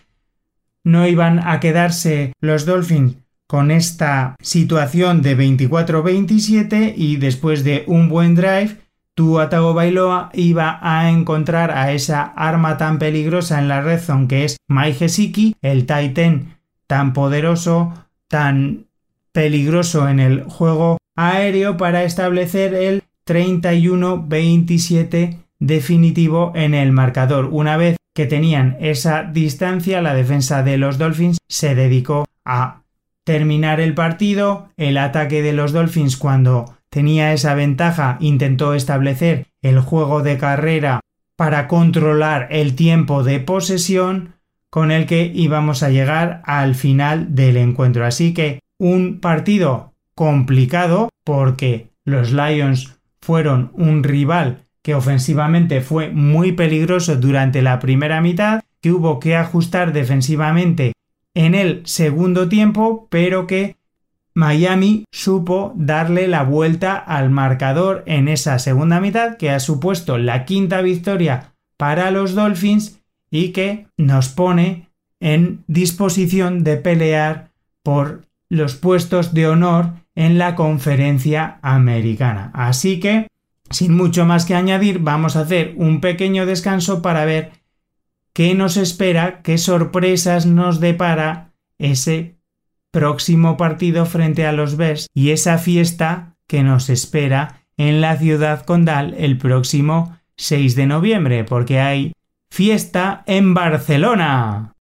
no iban a quedarse los Dolphins con esta situación de 24-27 y después de un buen drive, tu Atago Bailoa iba a encontrar a esa arma tan peligrosa en la red zone que es Mai Gesicki, el Titan tan poderoso, tan peligroso en el juego aéreo para establecer el 31-27 definitivo en el marcador. Una vez que tenían esa distancia, la defensa de los Dolphins se dedicó a terminar el partido, el ataque de los Dolphins cuando tenía esa ventaja intentó establecer el juego de carrera para controlar el tiempo de posesión con el que íbamos a llegar al final del encuentro. Así que un partido complicado porque los Lions fueron un rival que ofensivamente fue muy peligroso durante la primera mitad, que hubo que ajustar defensivamente en el segundo tiempo, pero que Miami supo darle la vuelta al marcador en esa segunda mitad, que ha supuesto la quinta victoria para los Dolphins y que nos pone en disposición de pelear por los puestos de honor en la conferencia americana. Así que, sin mucho más que añadir, vamos a hacer un pequeño descanso para ver qué nos espera, qué sorpresas nos depara ese próximo partido frente a los Bears y esa fiesta que nos espera en la ciudad condal el próximo 6 de noviembre, porque hay fiesta en Barcelona.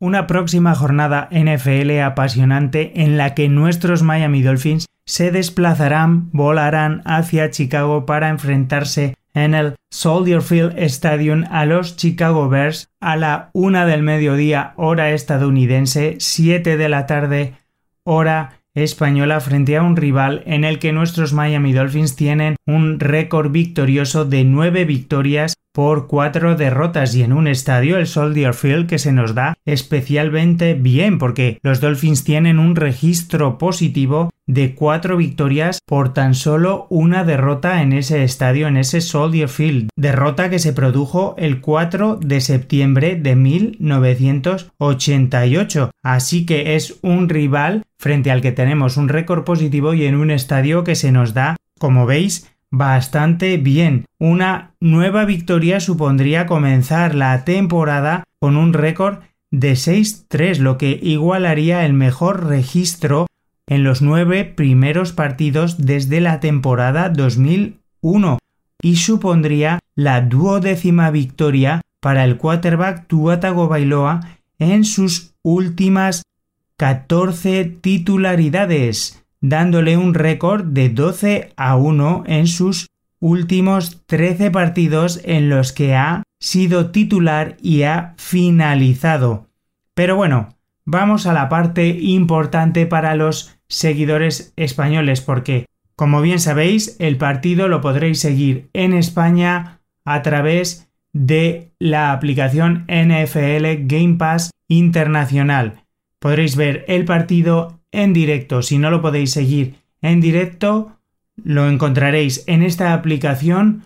Una próxima jornada NFL apasionante en la que nuestros Miami Dolphins se desplazarán, volarán hacia Chicago para enfrentarse en el Soldier Field Stadium a los Chicago Bears a la una del mediodía hora estadounidense, 7 de la tarde hora española frente a un rival en el que nuestros Miami Dolphins tienen un récord victorioso de nueve victorias por cuatro derrotas y en un estadio, el Soldier Field, que se nos da especialmente bien porque los Dolphins tienen un registro positivo de cuatro victorias por tan solo una derrota en ese estadio, en ese Soldier Field. Derrota que se produjo el 4 de septiembre de 1988. Así que es un rival frente al que tenemos un récord positivo y en un estadio que se nos da, como veis, bastante bien. Una nueva victoria supondría comenzar la temporada con un récord de 6-3, lo que igualaría el mejor registro en los nueve primeros partidos desde la temporada 2001 y supondría la duodécima victoria para el quarterback Tua Tagovailoa en sus últimas 14 titularidades dándole un récord de 12 a 1 en sus últimos 13 partidos en los que ha sido titular y ha finalizado. Pero bueno, vamos a la parte importante para los seguidores españoles porque, como bien sabéis, el partido lo podréis seguir en España a través de la aplicación NFL Game Pass Internacional. Podréis ver el partido en directo. Si no lo podéis seguir en directo, lo encontraréis en esta aplicación.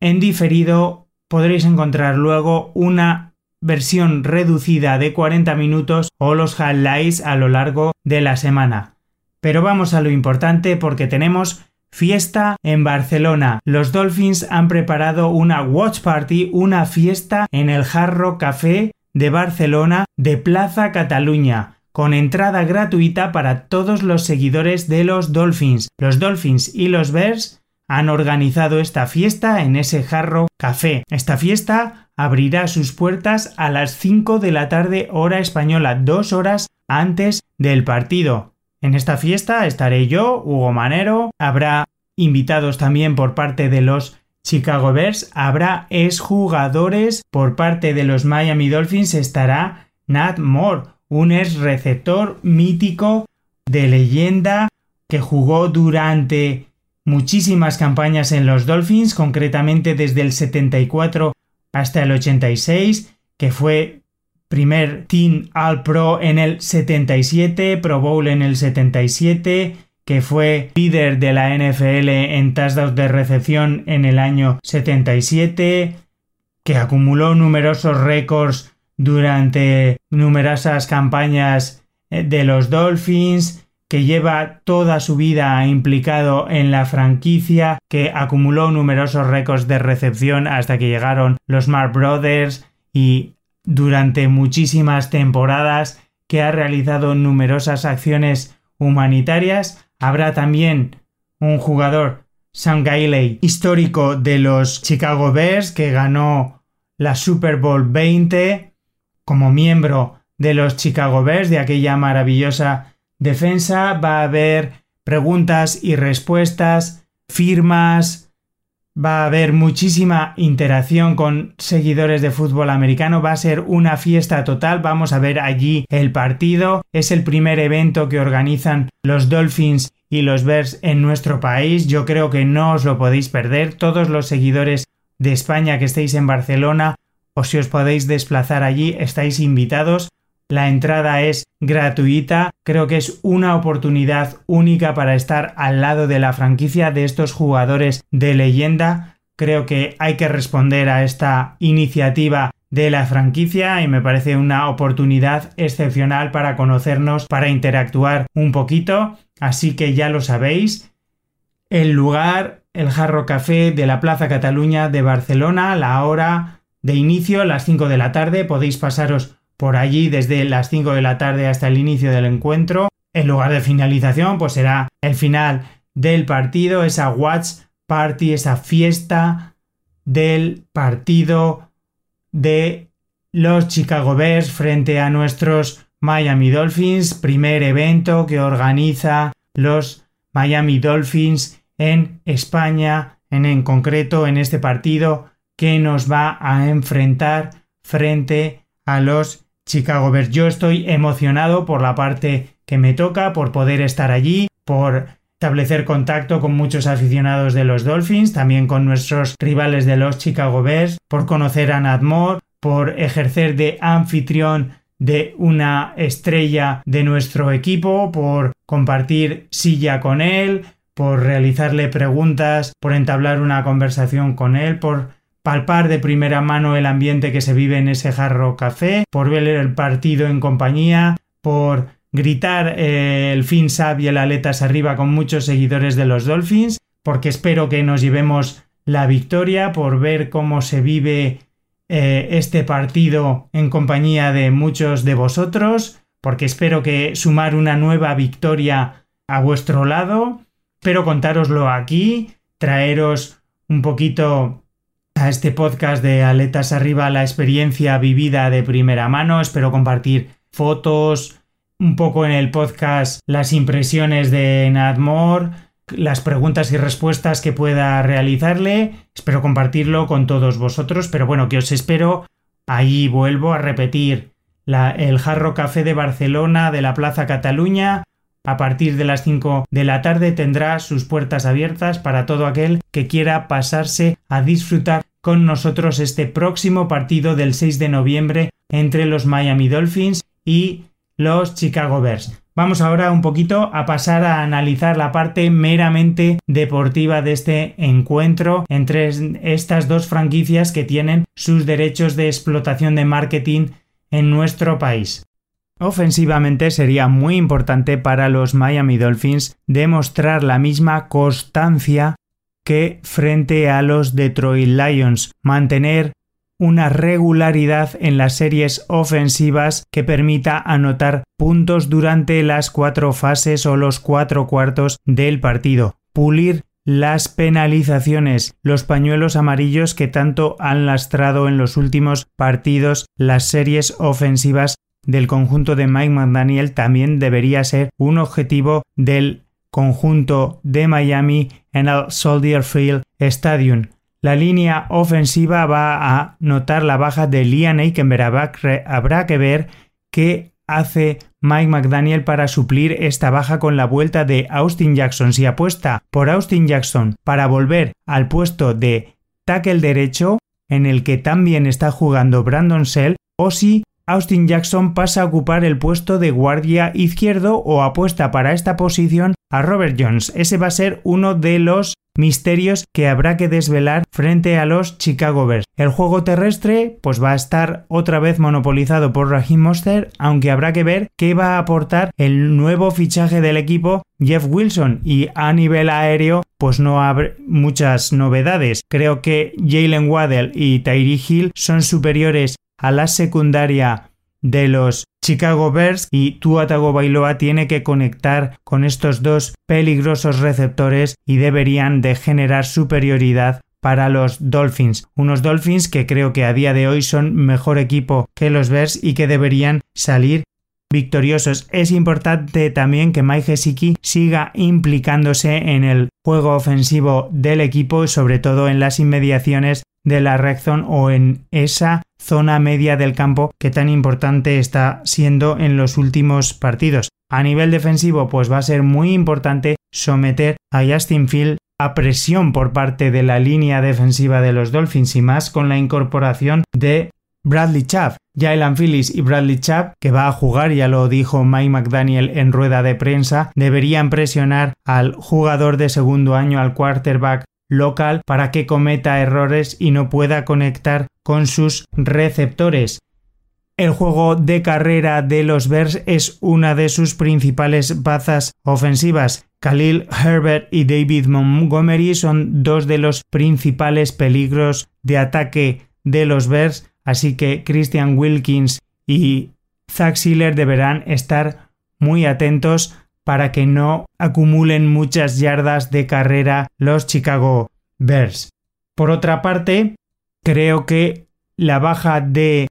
En diferido podréis encontrar luego una versión reducida de 40 minutos o los highlights a lo largo de la semana. Pero vamos a lo importante porque tenemos fiesta en Barcelona. Los Dolphins han preparado una watch party, una fiesta en el Jarro Café de Barcelona de Plaza Cataluña con entrada gratuita para todos los seguidores de los Dolphins. Los Dolphins y los Bears han organizado esta fiesta en ese jarro café. Esta fiesta abrirá sus puertas a las 5 de la tarde hora española, dos horas antes del partido. En esta fiesta estaré yo, Hugo Manero, habrá invitados también por parte de los Chicago Bears, habrá exjugadores por parte de los Miami Dolphins, estará Nat Moore, un ex receptor mítico de leyenda que jugó durante muchísimas campañas en los Dolphins, concretamente desde el 74 hasta el 86, que fue primer Team All Pro en el 77, Pro Bowl en el 77, que fue líder de la NFL en touchdowns de recepción en el año 77, que acumuló numerosos récords durante numerosas campañas eh, de los Dolphins, que lleva toda su vida implicado en la franquicia, que acumuló numerosos récords de recepción hasta que llegaron los Mark Brothers y durante muchísimas temporadas que ha realizado numerosas acciones humanitarias. Habrá también un jugador, Sam Gailey, histórico de los Chicago Bears, que ganó la Super Bowl 20 como miembro de los Chicago Bears, de aquella maravillosa defensa, va a haber preguntas y respuestas, firmas, Va a haber muchísima interacción con seguidores de fútbol americano, va a ser una fiesta total, vamos a ver allí el partido, es el primer evento que organizan los Dolphins y los Bears en nuestro país, yo creo que no os lo podéis perder, todos los seguidores de España que estéis en Barcelona o si os podéis desplazar allí estáis invitados, la entrada es gratuita, creo que es una oportunidad única para estar al lado de la franquicia de estos jugadores de leyenda. Creo que hay que responder a esta iniciativa de la franquicia y me parece una oportunidad excepcional para conocernos, para interactuar un poquito. Así que ya lo sabéis. El lugar, el Jarro Café de la Plaza Cataluña de Barcelona, la hora de inicio, las 5 de la tarde. Podéis pasaros por allí desde las 5 de la tarde hasta el inicio del encuentro. El lugar de finalización pues será el final del partido, esa watch party, esa fiesta del partido de los Chicago Bears frente a nuestros Miami Dolphins, primer evento que organiza los Miami Dolphins en España, en, en concreto en este partido que nos va a enfrentar frente a los Chicago Bears. Yo estoy emocionado por la parte que me toca, por poder estar allí, por establecer contacto con muchos aficionados de los Dolphins, también con nuestros rivales de los Chicago Bears, por conocer a Nat Moore, por ejercer de anfitrión de una estrella de nuestro equipo, por compartir silla con él, por realizarle preguntas, por entablar una conversación con él, por palpar de primera mano el ambiente que se vive en ese jarro café, por ver el partido en compañía, por gritar eh, el fin sab y el aletas arriba con muchos seguidores de los Dolphins, porque espero que nos llevemos la victoria, por ver cómo se vive eh, este partido en compañía de muchos de vosotros, porque espero que sumar una nueva victoria a vuestro lado, espero contároslo aquí, traeros un poquito a este podcast de Aletas Arriba la experiencia vivida de primera mano. Espero compartir fotos, un poco en el podcast las impresiones de Nadmore, las preguntas y respuestas que pueda realizarle. Espero compartirlo con todos vosotros, pero bueno, que os espero. Ahí vuelvo a repetir el Jarro Café de Barcelona de la Plaza Cataluña. A partir de las 5 de la tarde tendrá sus puertas abiertas para todo aquel que quiera pasarse a disfrutar con nosotros este próximo partido del 6 de noviembre entre los Miami Dolphins y los Chicago Bears. Vamos ahora un poquito a pasar a analizar la parte meramente deportiva de este encuentro entre estas dos franquicias que tienen sus derechos de explotación de marketing en nuestro país. Ofensivamente sería muy importante para los Miami Dolphins demostrar la misma constancia que frente a los Detroit Lions, mantener una regularidad en las series ofensivas que permita anotar puntos durante las cuatro fases o los cuatro cuartos del partido, pulir las penalizaciones, los pañuelos amarillos que tanto han lastrado en los últimos partidos las series ofensivas del conjunto de Mike McDaniel también debería ser un objetivo del conjunto de Miami en el Soldier Field Stadium. La línea ofensiva va a notar la baja de Liam Eikenberg. Habrá que ver qué hace Mike McDaniel para suplir esta baja con la vuelta de Austin Jackson. Si apuesta por Austin Jackson para volver al puesto de tackle derecho, en el que también está jugando Brandon Sell, o si Austin Jackson pasa a ocupar el puesto de guardia izquierdo o apuesta para esta posición a Robert Jones. Ese va a ser uno de los misterios que habrá que desvelar frente a los Chicago Bears. El juego terrestre pues va a estar otra vez monopolizado por Raheem Monster, aunque habrá que ver qué va a aportar el nuevo fichaje del equipo Jeff Wilson y a nivel aéreo pues no habrá muchas novedades. Creo que Jalen Waddell y Tyree Hill son superiores a la secundaria de los Chicago Bears y Tua Tagovailoa tiene que conectar con estos dos peligrosos receptores y deberían de generar superioridad para los Dolphins, unos Dolphins que creo que a día de hoy son mejor equipo que los Bears y que deberían salir victoriosos. Es importante también que Mike Gesicki siga implicándose en el juego ofensivo del equipo, sobre todo en las inmediaciones de la red zone o en esa zona media del campo que tan importante está siendo en los últimos partidos. A nivel defensivo, pues va a ser muy importante someter a Justin Field a presión por parte de la línea defensiva de los Dolphins y más con la incorporación de Bradley Chubb. Jalen Phillips y Bradley Chubb, que va a jugar, ya lo dijo Mike McDaniel en rueda de prensa, deberían presionar al jugador de segundo año, al quarterback local, para que cometa errores y no pueda conectar con sus receptores. El juego de carrera de los Bears es una de sus principales bazas ofensivas. Khalil Herbert y David Montgomery son dos de los principales peligros de ataque de los Bears, así que Christian Wilkins y Zach Sealer deberán estar muy atentos para que no acumulen muchas yardas de carrera los Chicago Bears. Por otra parte, creo que la baja de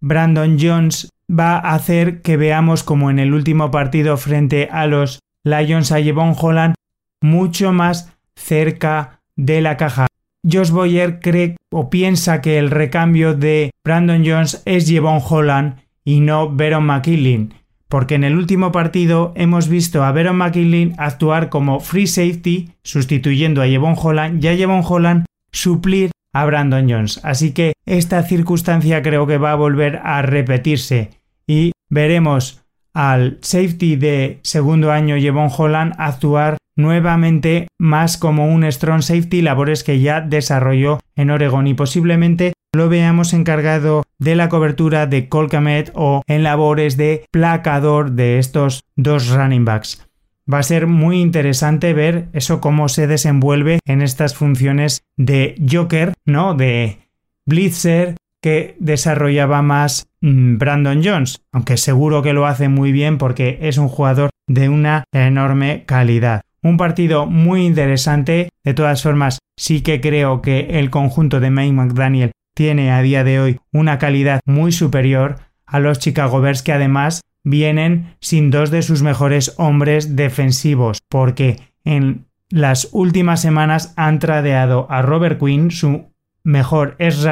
Brandon Jones va a hacer que veamos como en el último partido frente a los Lions a Jevon Holland mucho más cerca de la caja. Josh Boyer cree o piensa que el recambio de Brandon Jones es Jevon Holland y no Veron McKinley, porque en el último partido hemos visto a Veron McKinley actuar como free safety sustituyendo a Jevon Holland y a Jevon Holland suplir a Brandon Jones. Así que esta circunstancia creo que va a volver a repetirse y veremos al safety de segundo año Jevon Holland actuar nuevamente más como un strong safety, labores que ya desarrolló en Oregon y posiblemente lo veamos encargado de la cobertura de Colcamet o en labores de placador de estos dos running backs. Va a ser muy interesante ver eso cómo se desenvuelve en estas funciones de Joker, ¿no? De Blitzer que desarrollaba más mm, Brandon Jones, aunque seguro que lo hace muy bien porque es un jugador de una enorme calidad. Un partido muy interesante, de todas formas sí que creo que el conjunto de Mike McDaniel tiene a día de hoy una calidad muy superior a los Chicago Bears que además vienen sin dos de sus mejores hombres defensivos, porque en las últimas semanas han tradeado a Robert Quinn, su mejor es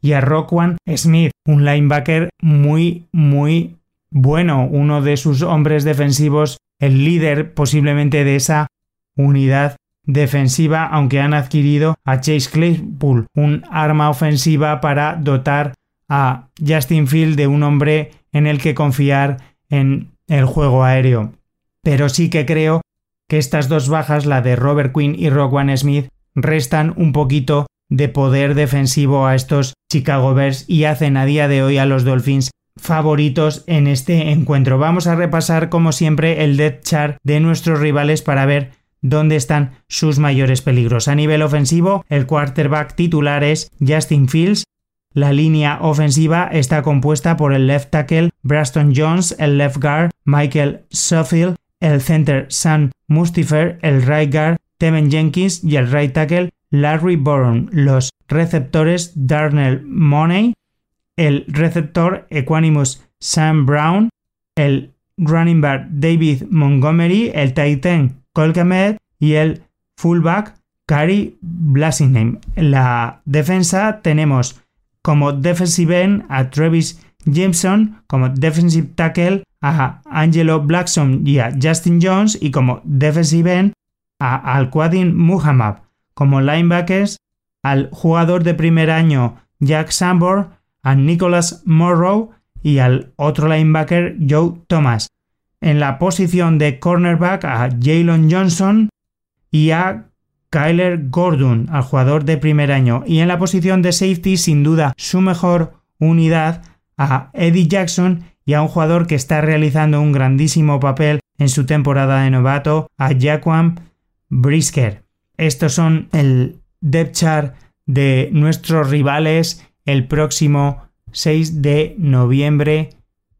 y a Rockwan Smith, un linebacker muy, muy bueno, uno de sus hombres defensivos, el líder posiblemente de esa unidad defensiva, aunque han adquirido a Chase Claypool, un arma ofensiva para dotar a Justin Field de un hombre en el que confiar en el juego aéreo. Pero sí que creo que estas dos bajas, la de Robert Quinn y Rowan Smith, restan un poquito de poder defensivo a estos Chicago Bears y hacen a día de hoy a los Dolphins favoritos en este encuentro. Vamos a repasar como siempre el depth chart de nuestros rivales para ver dónde están sus mayores peligros. A nivel ofensivo, el quarterback titular es Justin Fields, la línea ofensiva está compuesta por el left tackle Braston Jones, el left guard Michael Suffield, el center Sam Mustifer, el right guard Tevin Jenkins y el right tackle Larry Bourne. Los receptores Darnell Money, el receptor Equanimus Sam Brown, el running back David Montgomery, el tight end y el fullback Cary Blasingame. En la defensa tenemos como defensive end a Travis Jameson, como defensive tackle a Angelo Blackson y a Justin Jones y como defensive end a Al-Quadin Muhammad, como linebackers al jugador de primer año Jack Sambor, a Nicholas Morrow y al otro linebacker Joe Thomas. En la posición de cornerback a Jalen Johnson y a Kyler Gordon, al jugador de primer año, y en la posición de safety, sin duda, su mejor unidad, a Eddie Jackson y a un jugador que está realizando un grandísimo papel en su temporada de novato, a Jaquan Brisker. Estos son el depth chart de nuestros rivales el próximo 6 de noviembre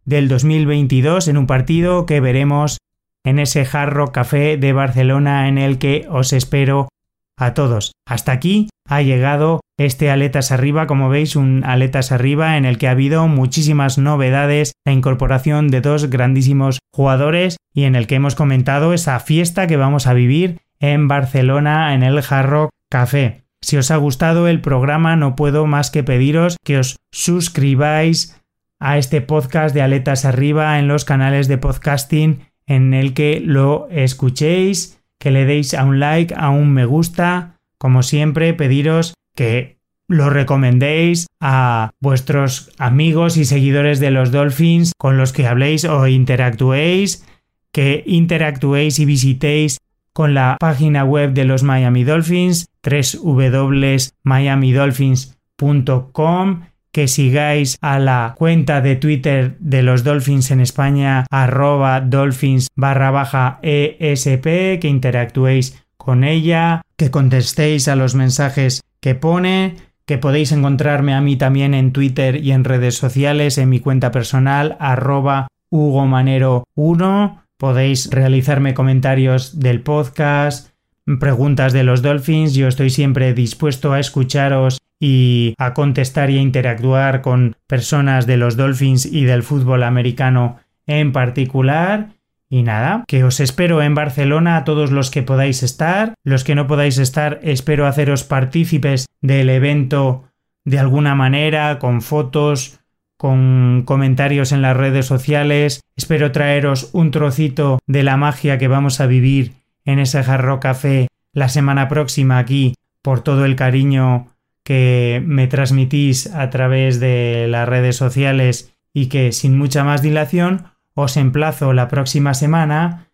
del 2022 en un partido que veremos en ese jarro café de Barcelona en el que os espero a todos. Hasta aquí ha llegado este Aletas Arriba, como veis, un Aletas Arriba en el que ha habido muchísimas novedades, la incorporación de dos grandísimos jugadores y en el que hemos comentado esa fiesta que vamos a vivir en Barcelona en el Hard Café. Si os ha gustado el programa, no puedo más que pediros que os suscribáis a este podcast de Aletas Arriba en los canales de podcasting en el que lo escuchéis, que le deis a un like, a un me gusta. Como siempre, pediros que lo recomendéis a vuestros amigos y seguidores de los Dolphins con los que habléis o interactuéis, que interactuéis y visitéis con la página web de los Miami Dolphins, www.miamidolphins.com, que sigáis a la cuenta de Twitter de los Dolphins en España, arroba dolphins barra baja ESP, que interactuéis con ella, que contestéis a los mensajes que pone, que podéis encontrarme a mí también en Twitter y en redes sociales en mi cuenta personal arroba hugomanero1 Podéis realizarme comentarios del podcast, preguntas de los Dolphins. Yo estoy siempre dispuesto a escucharos y a contestar y a interactuar con personas de los Dolphins y del fútbol americano en particular. Y nada, que os espero en Barcelona a todos los que podáis estar. Los que no podáis estar, espero haceros partícipes del evento de alguna manera, con fotos, con comentarios en las redes sociales. Espero traeros un trocito de la magia que vamos a vivir en ese jarro café la semana próxima aquí por todo el cariño que me transmitís a través de las redes sociales y que sin mucha más dilación os emplazo la próxima semana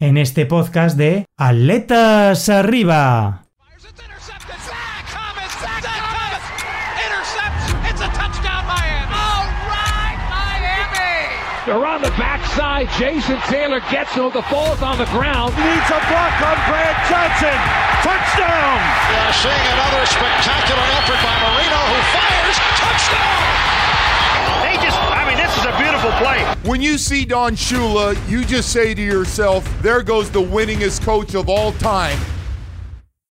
en este podcast de Atletas Arriba. Around the backside, Jason Taylor gets him. The ball's on the ground. Needs a block on Brad Johnson. Touchdown! Yeah, seeing another spectacular effort by Marino, who fires. Touchdown! They just, I mean, this is a beautiful play. When you see Don Shula, you just say to yourself, there goes the winningest coach of all time.